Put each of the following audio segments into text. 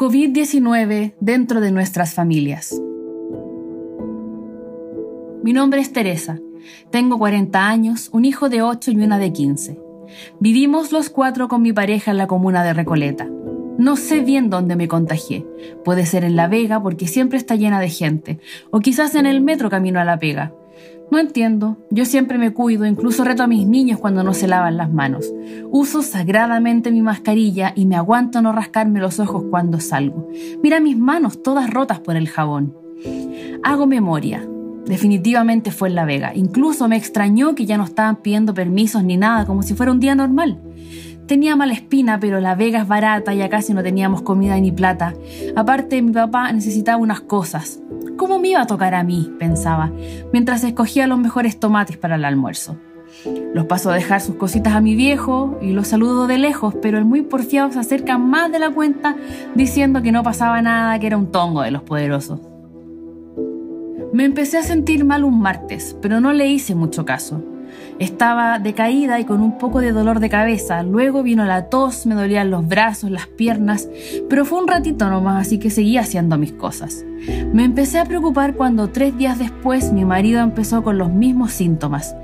COVID-19 dentro de nuestras familias. Mi nombre es Teresa. Tengo 40 años, un hijo de 8 y una de 15. Vivimos los cuatro con mi pareja en la comuna de Recoleta. No sé bien dónde me contagié. Puede ser en La Vega porque siempre está llena de gente, o quizás en el metro camino a La Vega. No entiendo. Yo siempre me cuido, incluso reto a mis niños cuando no se lavan las manos. Uso sagradamente mi mascarilla y me aguanto no rascarme los ojos cuando salgo. Mira mis manos todas rotas por el jabón. Hago memoria. Definitivamente fue en La Vega. Incluso me extrañó que ya no estaban pidiendo permisos ni nada, como si fuera un día normal. Tenía mala espina, pero La Vega es barata y acá casi no teníamos comida ni plata. Aparte, mi papá necesitaba unas cosas. ¿Cómo me iba a tocar a mí? pensaba, mientras escogía los mejores tomates para el almuerzo. Los paso a dejar sus cositas a mi viejo y los saludo de lejos, pero el muy porfiado se acerca más de la cuenta diciendo que no pasaba nada, que era un tongo de los poderosos. Me empecé a sentir mal un martes, pero no le hice mucho caso. Estaba decaída y con un poco de dolor de cabeza. Luego vino la tos, me dolían los brazos, las piernas, pero fue un ratito nomás, así que seguí haciendo mis cosas. Me empecé a preocupar cuando tres días después mi marido empezó con los mismos síntomas.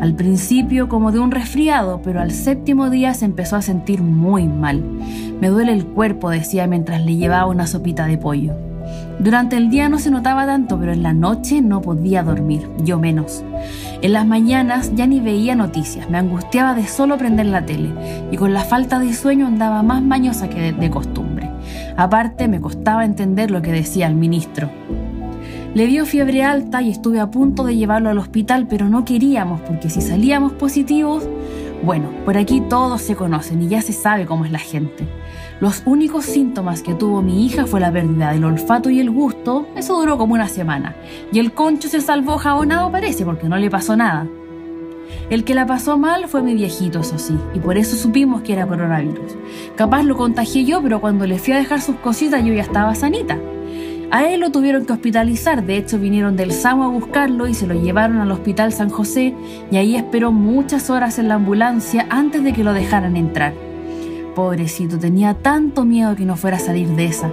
Al principio como de un resfriado, pero al séptimo día se empezó a sentir muy mal. Me duele el cuerpo, decía mientras le llevaba una sopita de pollo. Durante el día no se notaba tanto, pero en la noche no podía dormir, yo menos. En las mañanas ya ni veía noticias, me angustiaba de solo prender la tele y con la falta de sueño andaba más mañosa que de, costumbre. Aparte, me costaba entender lo que decía el ministro. Le dio fiebre alta y estuve a punto de llevarlo al hospital, pero no queríamos porque si salíamos positivos, bueno, por aquí todos se conocen y ya se sabe cómo es la gente. Los únicos síntomas que tuvo mi hija fue la pérdida del olfato y el gusto, eso duró como una semana, y el concho se salvó jabonado parece porque no le pasó nada. El que la pasó mal fue mi viejito, eso sí, y por eso supimos que era coronavirus. Capaz lo contagié yo, pero cuando le fui a dejar sus cositas yo ya estaba sanita. A él lo tuvieron que hospitalizar, de hecho vinieron del SAMU a buscarlo y se lo llevaron al Hospital San José y ahí esperó muchas horas en la ambulancia antes de que lo dejaran entrar. Pobrecito, tenía tanto miedo que no fuera a salir de esa.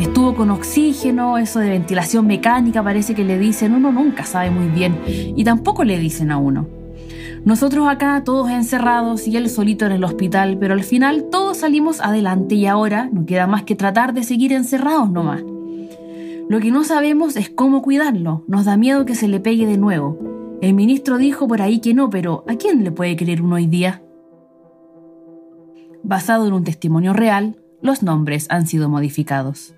Estuvo con oxígeno, eso de ventilación mecánica, parece que le dicen, uno nunca sabe muy bien, y tampoco le dicen a uno. Nosotros acá todos encerrados y él solito en el hospital, pero al final todos salimos adelante y ahora no queda más que tratar de seguir encerrados nomás. Lo que no sabemos es cómo cuidarlo, nos da miedo que se le pegue de nuevo. El ministro dijo por ahí que no, pero ¿a quién le puede creer uno hoy día? Basado en un testimonio real, los nombres han sido modificados.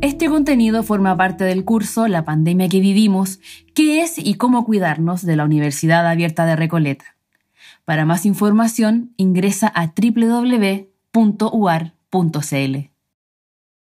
Este contenido forma parte del curso La pandemia que vivimos, qué es y cómo cuidarnos de la Universidad Abierta de Recoleta. Para más información, ingresa a www.uar.cl.